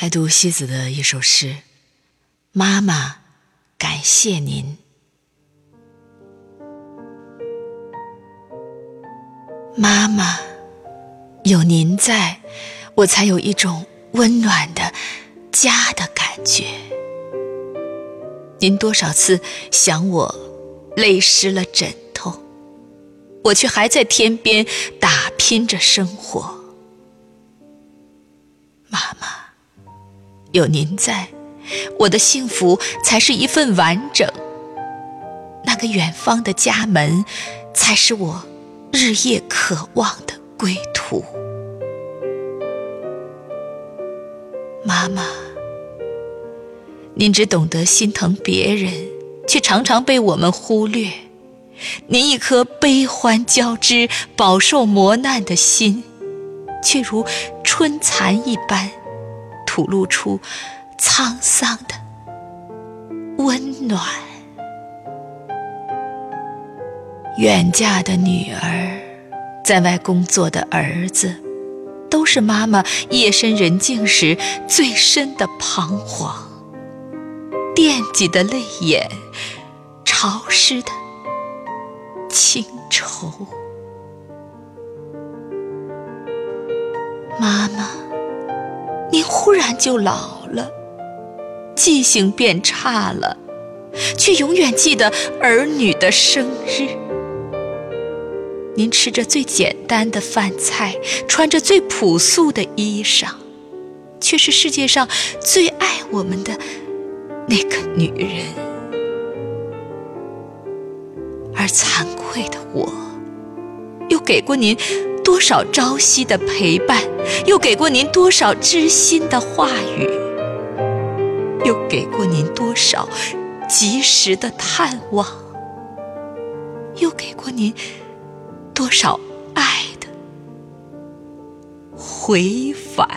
来读西子的一首诗，《妈妈，感谢您》。妈妈，有您在，我才有一种温暖的家的感觉。您多少次想我，泪湿了枕头，我却还在天边打拼着生活。妈妈。有您在，我的幸福才是一份完整。那个远方的家门，才是我日夜渴望的归途。妈妈，您只懂得心疼别人，却常常被我们忽略。您一颗悲欢交织、饱受磨难的心，却如春蚕一般。吐露出沧桑的温暖。远嫁的女儿，在外工作的儿子，都是妈妈夜深人静时最深的彷徨、惦记的泪眼、潮湿的情愁。妈妈。忽然就老了，记性变差了，却永远记得儿女的生日。您吃着最简单的饭菜，穿着最朴素的衣裳，却是世界上最爱我们的那个女人。而惭愧的我，又给过您。多少朝夕的陪伴，又给过您多少知心的话语，又给过您多少及时的探望，又给过您多少爱的回返，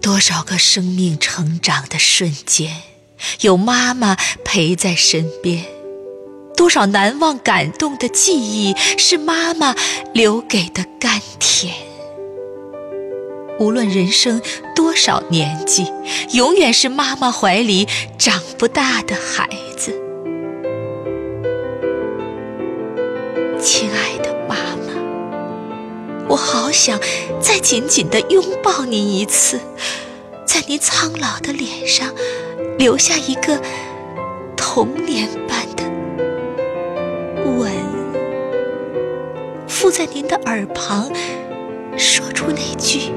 多少个生命成长的瞬间，有妈妈陪在身边。多少难忘感动的记忆，是妈妈留给的甘甜。无论人生多少年纪，永远是妈妈怀里长不大的孩子。亲爱的妈妈，我好想再紧紧地拥抱您一次，在您苍老的脸上留下一个童年般附在您的耳旁，说出那句